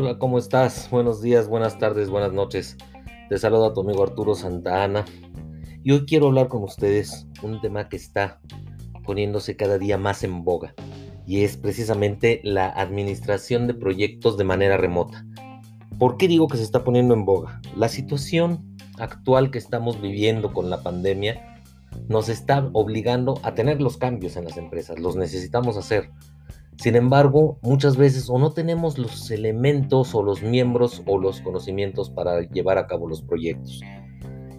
Hola, ¿cómo estás? Buenos días, buenas tardes, buenas noches. Te saludo a tu amigo Arturo Santa Ana. Y hoy quiero hablar con ustedes un tema que está poniéndose cada día más en boga. Y es precisamente la administración de proyectos de manera remota. ¿Por qué digo que se está poniendo en boga? La situación actual que estamos viviendo con la pandemia nos está obligando a tener los cambios en las empresas. Los necesitamos hacer. Sin embargo, muchas veces o no tenemos los elementos o los miembros o los conocimientos para llevar a cabo los proyectos.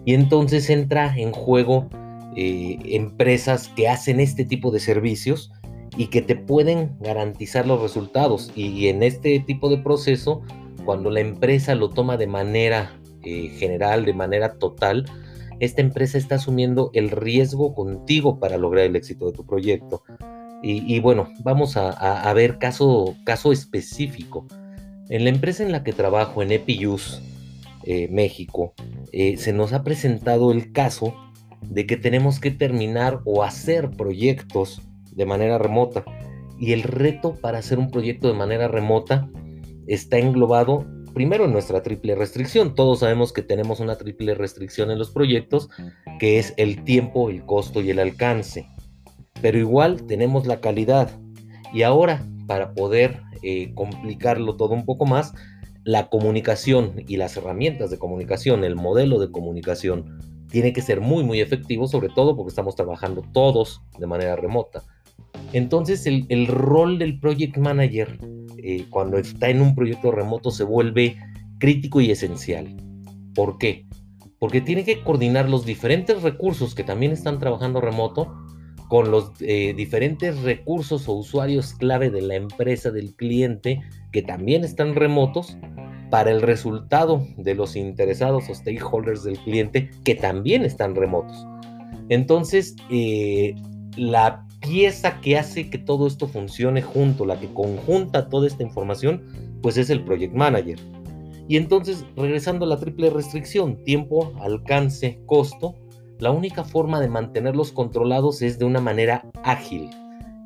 Y entonces entra en juego eh, empresas que hacen este tipo de servicios y que te pueden garantizar los resultados. Y, en este tipo de proceso, cuando la empresa lo toma de manera eh, general, de manera total, esta empresa está asumiendo el riesgo contigo para lograr el éxito de tu proyecto. Y, bueno, vamos a, ver caso, caso específico. En la empresa en la que trabajo, en EPIUS, eh, México, eh, se nos ha presentado el caso de que tenemos que terminar o hacer proyectos de manera remota. Y el reto para hacer un proyecto de manera remota está englobado primero en nuestra triple restricción. Todos sabemos que tenemos una triple restricción en los proyectos, que es el tiempo, el costo y el alcance pero igual tenemos la calidad. Y ahora, para poder eh, complicarlo todo un poco más, la comunicación y las herramientas de comunicación, el modelo de comunicación, tiene que ser muy, muy efectivo, sobre todo porque estamos trabajando todos de manera remota. Entonces, el, rol del project manager eh, cuando está en un proyecto remoto se vuelve crítico y esencial. ¿Por qué? Porque tiene que coordinar los diferentes recursos que también están trabajando remoto con los eh, diferentes recursos o usuarios clave de la empresa del cliente que también están remotos para el resultado de los interesados o stakeholders del cliente que también están remotos. Entonces, eh, la pieza que hace que todo esto funcione junto, la que conjunta toda esta información, pues es el Project Manager. Y entonces, regresando a la triple restricción, tiempo, alcance, costo, la única forma de mantenerlos controlados es de una manera ágil.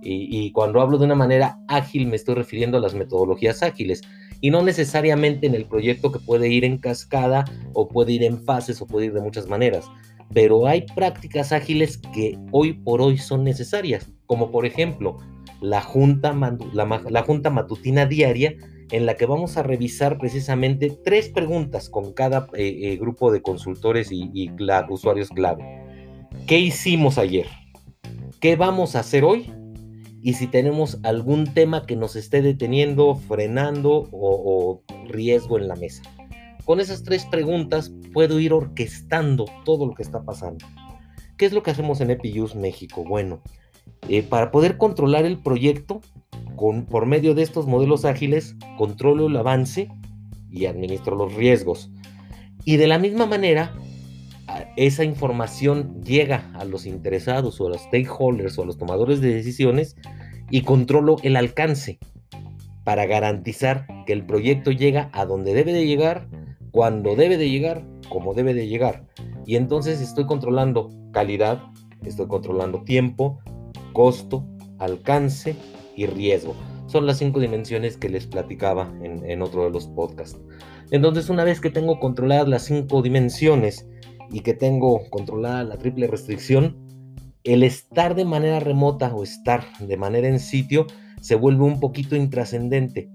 Y, cuando hablo de una manera ágil me estoy refiriendo a las metodologías ágiles y no necesariamente en el proyecto que puede ir en cascada o puede ir en fases o puede ir de muchas maneras. Pero hay prácticas ágiles que hoy por hoy son necesarias, como por ejemplo la junta, matutina diaria en la que vamos a revisar precisamente tres preguntas con cada eh, eh, grupo de consultores y, usuarios clave. ¿Qué hicimos ayer? ¿Qué vamos a hacer hoy? Y si tenemos algún tema que nos esté deteniendo, frenando o, riesgo en la mesa. Con esas tres preguntas puedo ir orquestando todo lo que está pasando. ¿Qué es lo que hacemos en EPIUS México? Bueno, eh, para poder controlar el proyecto, con, por medio de estos modelos ágiles, controlo el avance y administro los riesgos. Y de la misma manera, esa información llega a los interesados o a los stakeholders o a los tomadores de decisiones y controlo el alcance para garantizar que el proyecto llega a donde debe de llegar, cuando debe de llegar, como debe de llegar. Y entonces estoy controlando calidad, estoy controlando tiempo, costo, alcance y riesgo. Son las cinco dimensiones que les platicaba en, otro de los podcasts. Entonces, una vez que tengo controladas las cinco dimensiones y que tengo controlada la triple restricción, el estar de manera remota o estar de manera en sitio se vuelve un poquito intrascendente,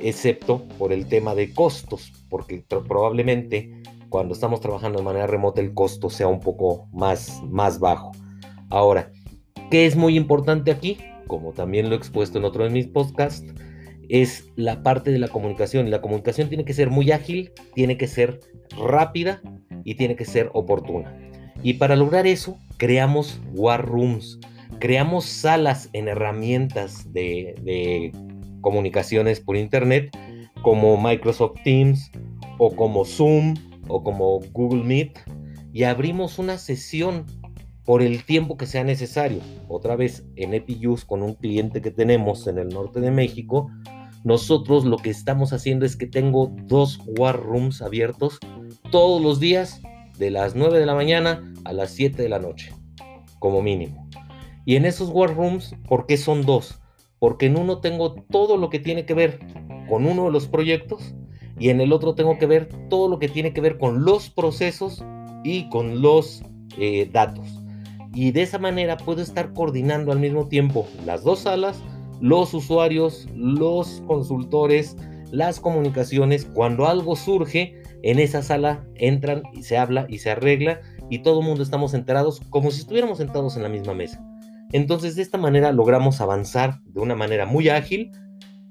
excepto por el tema de costos, porque probablemente cuando estamos trabajando de manera remota el costo sea un poco más, más bajo. Ahora, ¿Qué es muy importante aquí? Como también lo he expuesto en otro de mis podcasts, es la parte de la comunicación. La comunicación tiene que ser muy ágil, tiene que ser rápida y tiene que ser oportuna. Y para lograr eso, creamos war rooms, creamos salas en herramientas de, de comunicaciones por Internet como Microsoft Teams o como Zoom o como Google Meet y abrimos una sesión por el tiempo que sea necesario. Otra vez, en EpiUse, con un cliente que tenemos en el norte de México, nosotros lo que estamos haciendo es que tengo dos war rooms abiertos todos los días, de las 9 de la mañana a las 7 de la noche, como mínimo. Y en esos war rooms, ¿por qué son dos? Porque en uno tengo todo lo que tiene que ver con uno de los proyectos y en el otro tengo que ver todo lo que tiene que ver con los procesos y con los eh, datos. Y de esa manera puedo estar coordinando al mismo tiempo las dos salas, los usuarios, los consultores, las comunicaciones. Cuando algo surge, en esa sala entran y se habla y se arregla y todo el mundo estamos enterados como si estuviéramos sentados en la misma mesa. Entonces de esta manera logramos avanzar de una manera muy ágil.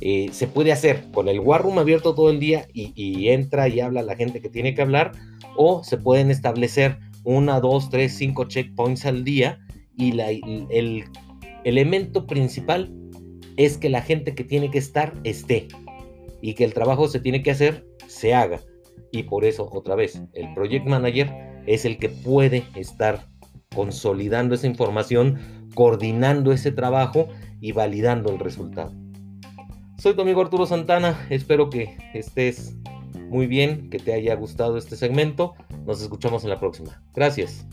Eh, se puede hacer con el War Room abierto todo el día y, entra y habla la gente que tiene que hablar o se pueden establecer una, dos, tres, cinco checkpoints al día y el elemento principal es que la gente que tiene que estar esté y que el trabajo se tiene que hacer, se haga. Y por eso, otra vez, el project manager es el que puede estar consolidando esa información, coordinando ese trabajo y validando el resultado. Soy tu amigo Arturo Santana, espero que estés muy bien, que te haya gustado este segmento. Nos escuchamos en la próxima. Gracias.